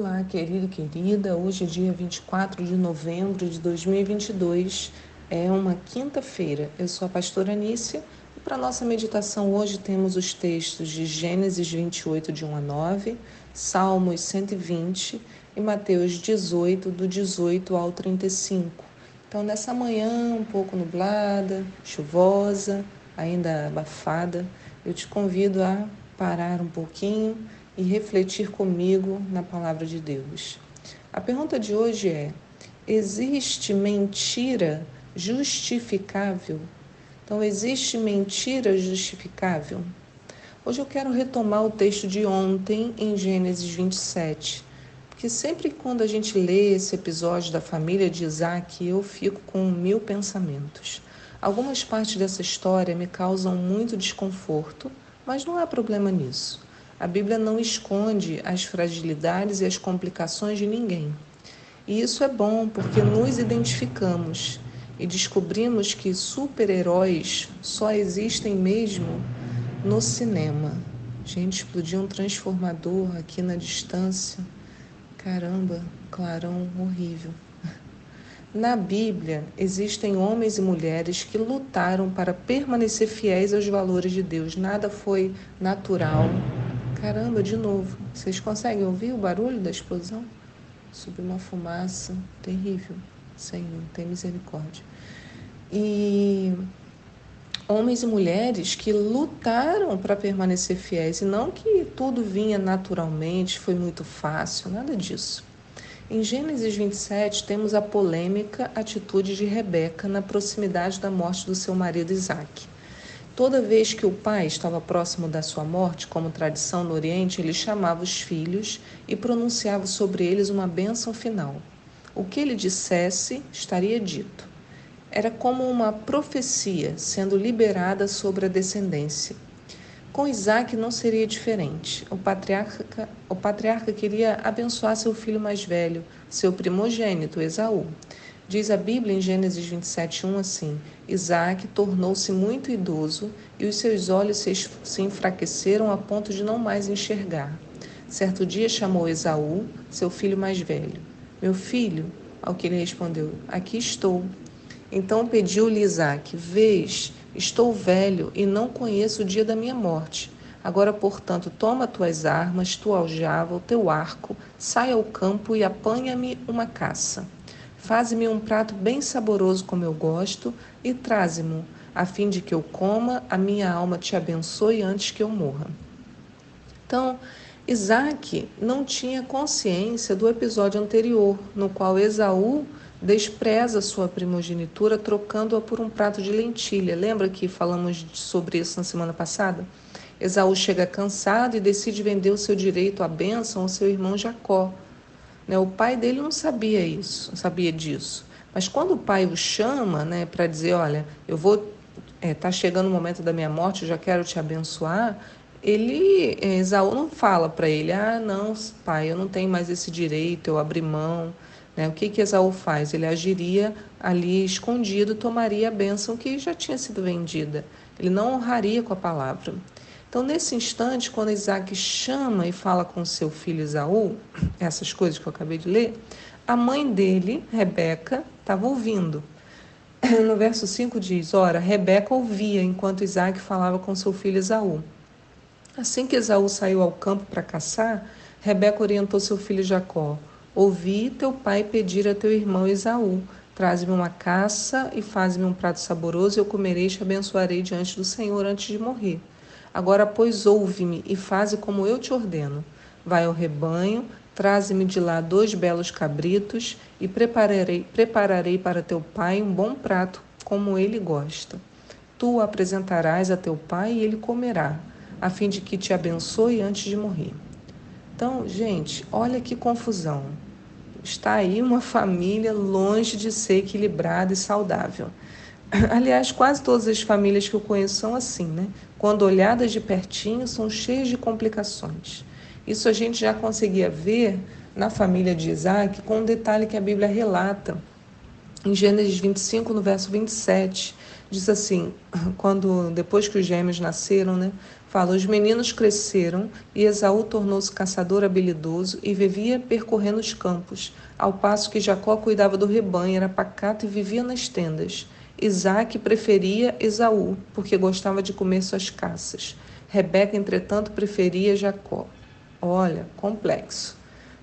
Olá, querido e querida. Hoje é dia 24 de novembro de 2022. É uma quinta-feira. Eu sou a pastora Anícia e para nossa meditação hoje temos os textos de Gênesis 28, de 1 a 9, Salmos 120 e Mateus 18, do 18 ao 35. Então, nessa manhã um pouco nublada, chuvosa, ainda abafada, eu te convido a parar um pouquinho e refletir comigo na palavra de Deus. A pergunta de hoje é: existe mentira justificável? Então, existe mentira justificável? Hoje eu quero retomar o texto de ontem em Gênesis 27, porque sempre quando a gente lê esse episódio da família de Isaac, eu fico com mil pensamentos. Algumas partes dessa história me causam muito desconforto, mas não há problema nisso. A Bíblia não esconde as fragilidades e as complicações de ninguém. E isso é bom porque nos identificamos e descobrimos que super-heróis só existem mesmo no cinema. Gente, explodiu um transformador aqui na distância. Caramba, clarão horrível. Na Bíblia, existem homens e mulheres que lutaram para permanecer fiéis aos valores de Deus. Nada foi natural, Caramba, de novo. Vocês conseguem ouvir o barulho da explosão? Subiu uma fumaça terrível. Senhor, tem misericórdia. E homens e mulheres que lutaram para permanecer fiéis, e não que tudo vinha naturalmente, foi muito fácil, nada disso. Em Gênesis 27, temos a polêmica atitude de Rebeca na proximidade da morte do seu marido Isaque. Toda vez que o pai estava próximo da sua morte, como tradição no Oriente, ele chamava os filhos e pronunciava sobre eles uma bênção final. O que ele dissesse estaria dito. Era como uma profecia sendo liberada sobre a descendência. Com Isaac não seria diferente. O patriarca, o patriarca queria abençoar seu filho mais velho, seu primogênito, Esaú. Diz a Bíblia em Gênesis 27:1 assim: Isaac tornou-se muito idoso e os seus olhos se enfraqueceram a ponto de não mais enxergar. Certo dia chamou Esaú, seu filho mais velho. Meu filho, ao que ele respondeu: Aqui estou. Então pediu-lhe Isaac: Vês, estou velho e não conheço o dia da minha morte. Agora, portanto, toma tuas armas, tua aljava, o teu arco, sai ao campo e apanha-me uma caça. Faze-me um prato bem saboroso como eu gosto e traze-mo, a fim de que eu coma, a minha alma te abençoe antes que eu morra. Então, Isaac não tinha consciência do episódio anterior, no qual Esaú despreza sua primogenitura trocando-a por um prato de lentilha. Lembra que falamos sobre isso na semana passada? Esaú chega cansado e decide vender o seu direito à bênção ao seu irmão Jacó. Né? O pai dele não sabia isso, não sabia disso. Mas quando o pai o chama né, para dizer, olha, eu vou, é, tá chegando o momento da minha morte, eu já quero te abençoar, ele, é, Esaú não fala para ele, ah, não, pai, eu não tenho mais esse direito, eu abri mão. Né? O que, que Esaú faz? Ele agiria ali escondido, tomaria a bênção que já tinha sido vendida. Ele não honraria com a palavra. Então, nesse instante, quando Isaac chama e fala com seu filho Isaú, essas coisas que eu acabei de ler, a mãe dele, Rebeca, estava ouvindo. No verso 5 diz: Ora, Rebeca ouvia enquanto Isaac falava com seu filho Esaú. Assim que Esaú saiu ao campo para caçar, Rebeca orientou seu filho Jacó: Ouvi teu pai pedir a teu irmão Esaú: Traze-me uma caça e faz-me um prato saboroso, e eu comerei e te abençoarei diante do Senhor antes de morrer. Agora, pois, ouve-me e faze como eu te ordeno. Vai ao rebanho, traze-me de lá dois belos cabritos e prepararei, prepararei para teu pai um bom prato, como ele gosta. Tu o apresentarás a teu pai e ele comerá, a fim de que te abençoe antes de morrer. Então, gente, olha que confusão. Está aí uma família longe de ser equilibrada e saudável. Aliás, quase todas as famílias que eu conheço são assim, né? Quando olhadas de pertinho, são cheias de complicações. Isso a gente já conseguia ver na família de Isaac com um detalhe que a Bíblia relata. Em Gênesis 25, no verso 27, diz assim, quando depois que os gêmeos nasceram, né? Fala, os meninos cresceram e Esaú tornou-se caçador habilidoso e vivia percorrendo os campos, ao passo que Jacó cuidava do rebanho, era pacato e vivia nas tendas. Isaac preferia Esaú, porque gostava de comer suas caças. Rebeca, entretanto, preferia Jacó. Olha, complexo.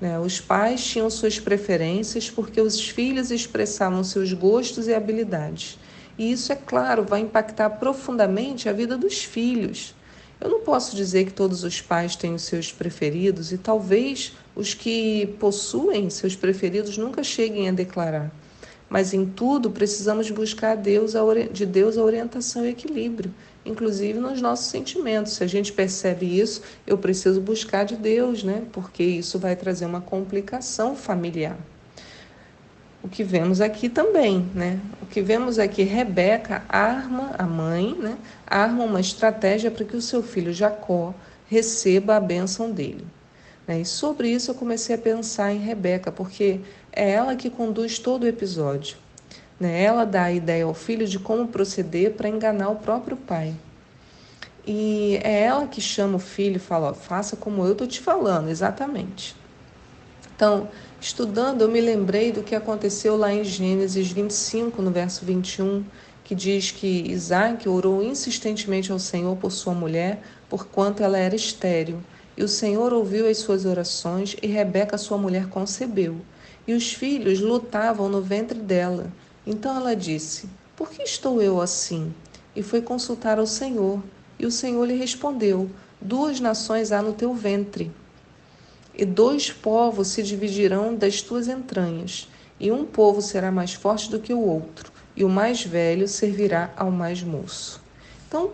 Né? Os pais tinham suas preferências porque os filhos expressavam seus gostos e habilidades. E isso, é claro, vai impactar profundamente a vida dos filhos. Eu não posso dizer que todos os pais têm os seus preferidos e talvez os que possuem seus preferidos nunca cheguem a declarar. Mas em tudo precisamos buscar Deus, de Deus a orientação e equilíbrio, inclusive nos nossos sentimentos. Se a gente percebe isso, eu preciso buscar de Deus, né? Porque isso vai trazer uma complicação familiar. O que vemos aqui também, né? O que vemos aqui, Rebeca arma a mãe, né? Arma uma estratégia para que o seu filho Jacó receba a bênção dele. Né? E sobre isso eu comecei a pensar em Rebeca, porque é ela que conduz todo o episódio. Né? Ela dá a ideia ao filho de como proceder para enganar o próprio pai. E é ela que chama o filho e fala: faça como eu estou te falando, exatamente. Então, estudando, eu me lembrei do que aconteceu lá em Gênesis 25, no verso 21, que diz que Isaac orou insistentemente ao Senhor por sua mulher, porquanto ela era estéril. E o Senhor ouviu as suas orações, e Rebeca, sua mulher, concebeu. E os filhos lutavam no ventre dela. Então ela disse: Por que estou eu assim? E foi consultar ao Senhor. E o Senhor lhe respondeu: Duas nações há no teu ventre, e dois povos se dividirão das tuas entranhas, e um povo será mais forte do que o outro, e o mais velho servirá ao mais moço. Então,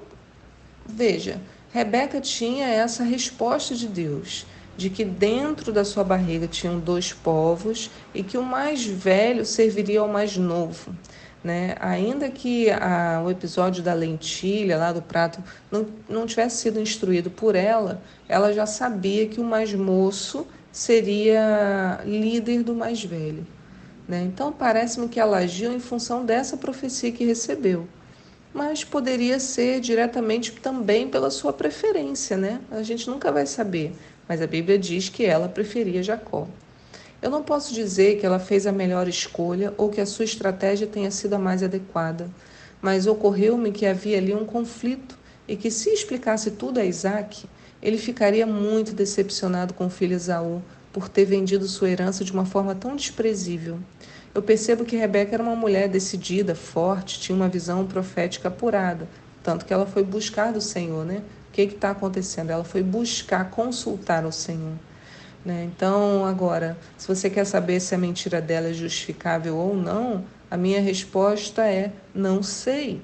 veja, Rebeca tinha essa resposta de Deus, de que dentro da sua barriga tinham dois povos e que o mais velho serviria ao mais novo. Né? Ainda que a, o episódio da lentilha lá do prato não, não tivesse sido instruído por ela, ela já sabia que o mais moço seria líder do mais velho. Né? Então parece-me que ela agiu em função dessa profecia que recebeu mas poderia ser diretamente também pela sua preferência, né? A gente nunca vai saber, mas a Bíblia diz que ela preferia Jacó. Eu não posso dizer que ela fez a melhor escolha ou que a sua estratégia tenha sido a mais adequada, mas ocorreu-me que havia ali um conflito e que se explicasse tudo a Isaac, ele ficaria muito decepcionado com o filho Esaú por ter vendido sua herança de uma forma tão desprezível eu percebo que Rebeca era uma mulher decidida, forte, tinha uma visão profética apurada, tanto que ela foi buscar do Senhor, né? Que está acontecendo? Ela foi buscar, consultar o Senhor. Né? Então, agora, se você quer saber se a mentira dela é justificável ou não, a minha resposta é: não sei.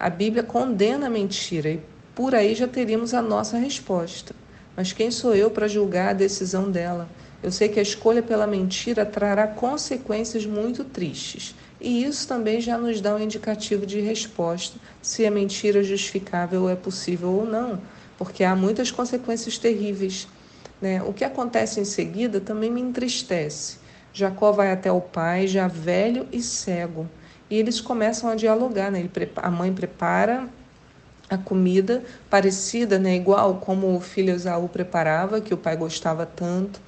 A Bíblia condena a mentira e por aí já teríamos a nossa resposta. Mas quem sou eu para julgar a decisão dela? Eu sei que a escolha pela mentira trará consequências muito tristes, e isso também já nos dá um indicativo de resposta se a mentira justificável é possível ou não, porque há muitas consequências terríveis. Né? O que acontece em seguida também me entristece. Jacó vai até o pai, já velho e cego, e eles começam a dialogar. Né? a mãe prepara a comida parecida, né, igual como o filho Esaú preparava, que o pai gostava tanto.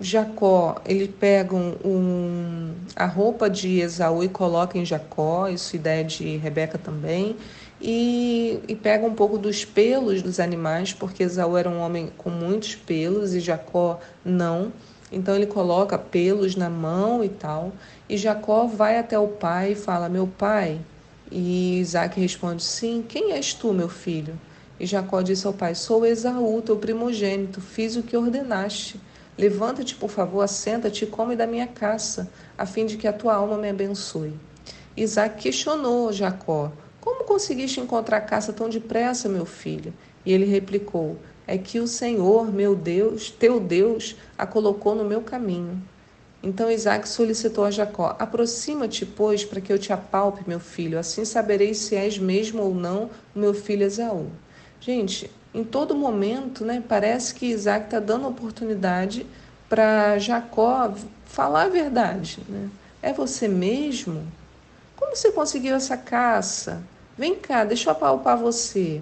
Jacó, ele pega um, um, a roupa de Esaú e coloca em Jacó, isso é ideia de Rebeca também, e, e pega um pouco dos pelos dos animais, porque Esaú era um homem com muitos pelos e Jacó não. Então ele coloca pelos na mão e tal. E Jacó vai até o pai e fala: Meu pai. E Isaac responde: Sim, quem és tu, meu filho? E Jacó disse ao pai: Sou Esaú, teu primogênito, fiz o que ordenaste. Levanta-te, por favor, assenta-te e come da minha caça, a fim de que a tua alma me abençoe. Isaac questionou Jacó: Como conseguiste encontrar a caça tão depressa, meu filho? E ele replicou: É que o Senhor, meu Deus, teu Deus, a colocou no meu caminho. Então Isaac solicitou a Jacó: Aproxima-te, pois, para que eu te apalpe, meu filho, assim saberei se és mesmo ou não meu filho Esaú. Gente, em todo momento, né, parece que Isaac está dando oportunidade para Jacó falar a verdade. Né? É você mesmo? Como você conseguiu essa caça? Vem cá, deixa eu apalpar você.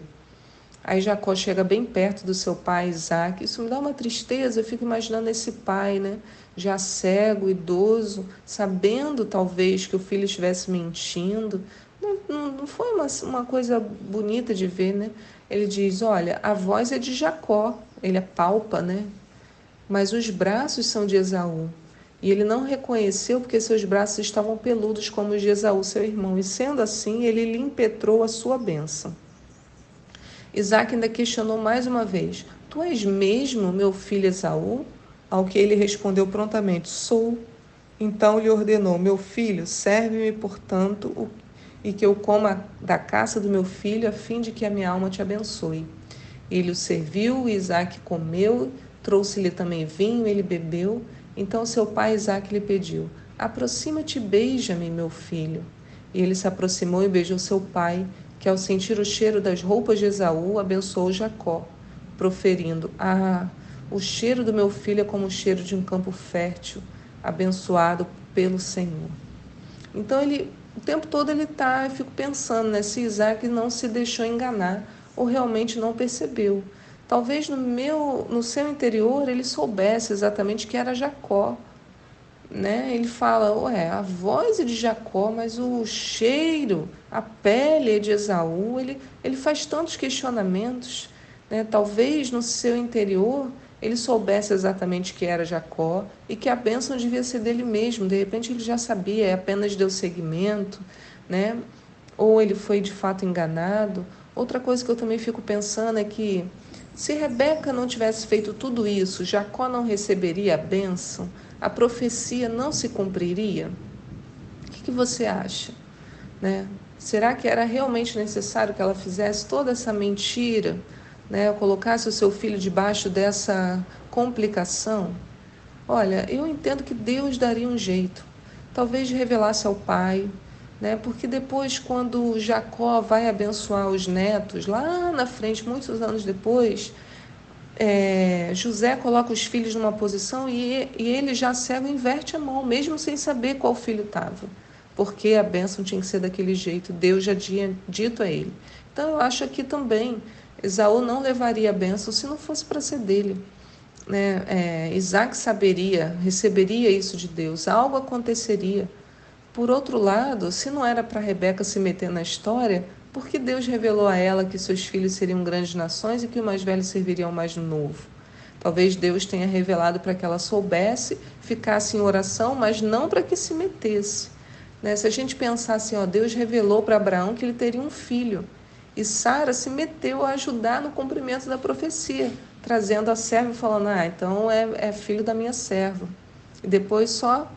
Aí Jacó chega bem perto do seu pai Isaac. Isso me dá uma tristeza. Eu fico imaginando esse pai, né? Já cego, idoso, sabendo talvez que o filho estivesse mentindo. Não, não, foi uma, uma coisa bonita de ver, né? Ele diz: Olha, a voz é de Jacó. Ele apalpa, né? Mas os braços são de Esaú. E ele não reconheceu porque seus braços estavam peludos como os de Esaú, seu irmão. E sendo assim, ele lhe impetrou a sua bênção. Isaac ainda questionou mais uma vez: Tu és mesmo meu filho Esaú? Ao que ele respondeu prontamente: Sou. Então lhe ordenou: Meu filho, serve-me, portanto, e que eu coma da caça do meu filho, a fim de que a minha alma te abençoe. Ele o serviu, Isaac comeu, trouxe-lhe também vinho, ele bebeu. Então seu pai Isaac lhe pediu: Aproxima-te beija-me, meu filho. E ele se aproximou e beijou seu pai que ao sentir o cheiro das roupas de Esaú, abençoou Jacó, proferindo: Ah, o cheiro do meu filho é como o cheiro de um campo fértil, abençoado pelo Senhor. Então ele, o tempo todo ele está, eu fico pensando, né, se Isaac não se deixou enganar ou realmente não percebeu. Talvez no meu, no seu interior ele soubesse exatamente que era Jacó, né? Ele fala, ué, a voz é de Jacó, mas o cheiro, a pele é de Esaú. Ele, ele faz tantos questionamentos, né? Talvez no seu interior ele soubesse exatamente que era Jacó e que a bênção devia ser dele mesmo. De repente ele já sabia, é apenas deu seguimento, né? Ou ele foi de fato enganado. Outra coisa que eu também fico pensando é que se Rebeca não tivesse feito tudo isso, Jacó não receberia a bênção a profecia não se cumpriria? O que, que você acha? Né? Será que era realmente necessário que ela fizesse toda essa mentira, né? colocasse o seu filho debaixo dessa complicação? Olha, eu entendo que Deus daria um jeito, talvez revelasse ao pai, né? Porque depois, quando Jacó vai abençoar os netos, lá na frente, muitos anos depois, é, José coloca os filhos numa posição e, e ele já cego inverte a mão, mesmo sem saber qual filho estava, porque a bênção tinha que ser daquele jeito, Deus já tinha dito a ele. Então eu acho que também Esaú não levaria a bênção se não fosse para ser dele. Né? É, Isaac saberia, receberia isso de Deus, algo aconteceria. Por outro lado, se não era para Rebeca se meter na história, porque Deus revelou a ela que seus filhos seriam grandes nações e que o mais velho serviria ao mais novo. Talvez Deus tenha revelado para que ela soubesse, ficasse em oração, mas não para que se metesse. Né? Se a gente pensar assim, Deus revelou para Abraão que ele teria um filho. E Sara se meteu a ajudar no cumprimento da profecia, trazendo a serva e falando: Ah, então é, é filho da minha serva. E depois só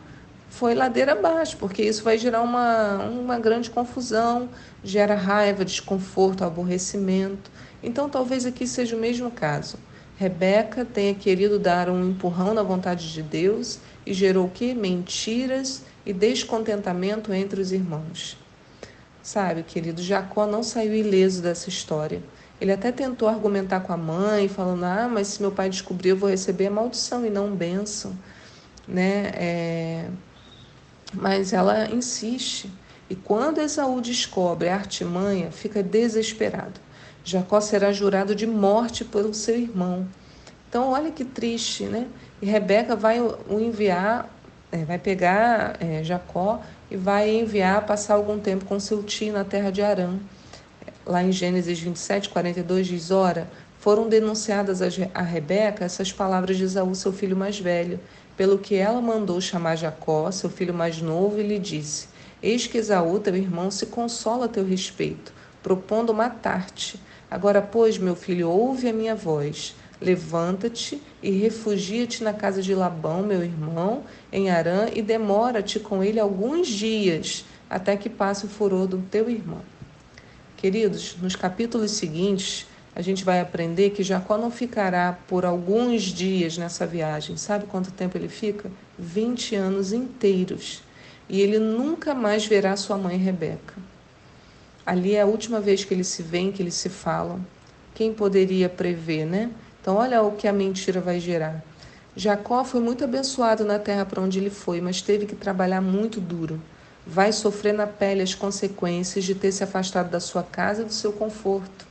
foi ladeira abaixo, porque isso vai gerar uma, uma grande confusão, gera raiva, desconforto, aborrecimento. Então, talvez aqui seja o mesmo caso. Rebeca tenha querido dar um empurrão na vontade de Deus e gerou o quê? Mentiras e descontentamento entre os irmãos. Sabe, querido, Jacó não saiu ileso dessa história. Ele até tentou argumentar com a mãe, falando: Ah, mas se meu pai descobrir, eu vou receber a maldição e não bênção. Né? É... Mas ela insiste. E quando Esaú descobre a artimanha, fica desesperado. Jacó será jurado de morte pelo seu irmão. Então, olha que triste, né? E Rebeca vai o enviar, é, vai pegar é, Jacó e vai enviar passar algum tempo com seu tio na terra de Arã. Lá em Gênesis 27, 42 diz: Ora, foram denunciadas a Rebeca essas palavras de Esaú, seu filho mais velho, pelo que ela mandou chamar Jacó, seu filho mais novo, e lhe disse: Eis que Esaú, teu irmão, se consola a teu respeito, propondo matar-te. Agora, pois, meu filho, ouve a minha voz. Levanta-te e refugia-te na casa de Labão, meu irmão, em Arã, e demora-te com ele alguns dias, até que passe o furor do teu irmão. Queridos, nos capítulos seguintes, a gente vai aprender que Jacó não ficará por alguns dias nessa viagem. Sabe quanto tempo ele fica? 20 anos inteiros. E ele nunca mais verá sua mãe Rebeca. Ali é a última vez que eles se veem, que eles se falam. Quem poderia prever, né? Então, olha o que a mentira vai gerar. Jacó foi muito abençoado na terra para onde ele foi, mas teve que trabalhar muito duro. vai sofrer na pele as consequências de ter se afastado da sua casa e do seu conforto.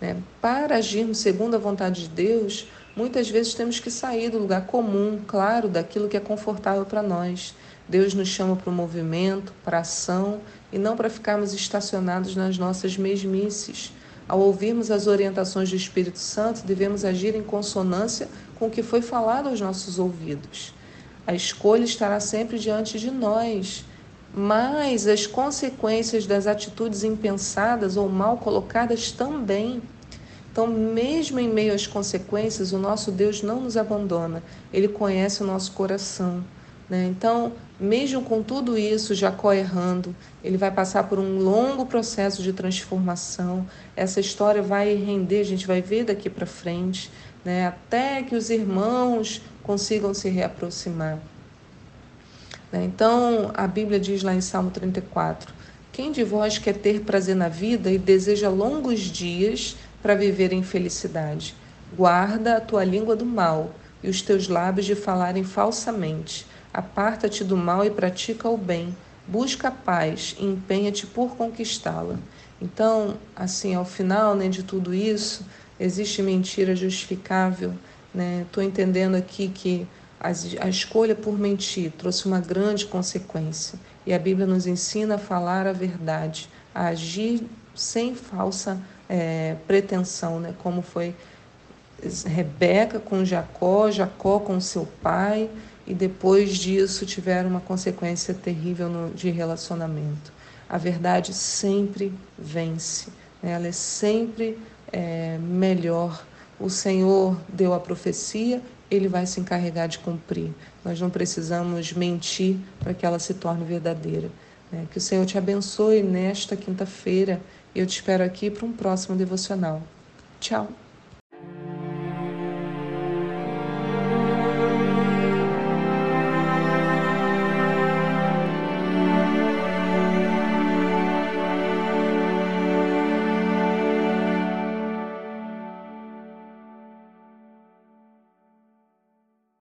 Né? Para agirmos segundo a vontade de Deus, muitas vezes temos que sair do lugar comum, claro, daquilo que é confortável para nós. Deus nos chama para o movimento, para a ação e não para ficarmos estacionados nas nossas mesmices. Ao ouvirmos as orientações do Espírito Santo, devemos agir em consonância com o que foi falado aos nossos ouvidos. A escolha estará sempre diante de nós, mas as consequências das atitudes impensadas ou mal colocadas também. Então, mesmo em meio às consequências, o nosso Deus não nos abandona, ele conhece o nosso coração. Né? Então, mesmo com tudo isso, Jacó errando, ele vai passar por um longo processo de transformação. Essa história vai render, a gente vai ver daqui para frente, né? até que os irmãos consigam se reaproximar. Né? Então, a Bíblia diz lá em Salmo 34: Quem de vós quer ter prazer na vida e deseja longos dias para viver em felicidade? Guarda a tua língua do mal e os teus lábios de falarem falsamente Aparta-te do mal e pratica o bem. Busca a paz e empenha-te por conquistá-la. Então, assim, ao final né, de tudo isso, existe mentira justificável. Estou né? entendendo aqui que a escolha por mentir trouxe uma grande consequência. E a Bíblia nos ensina a falar a verdade, a agir sem falsa é, pretensão, né? como foi Rebeca com Jacó, Jacó com seu pai, e depois disso tiveram uma consequência terrível no, de relacionamento. A verdade sempre vence, né? ela é sempre é, melhor. O Senhor deu a profecia, ele vai se encarregar de cumprir. Nós não precisamos mentir para que ela se torne verdadeira. Né? Que o Senhor te abençoe nesta quinta-feira. Eu te espero aqui para um próximo devocional. Tchau!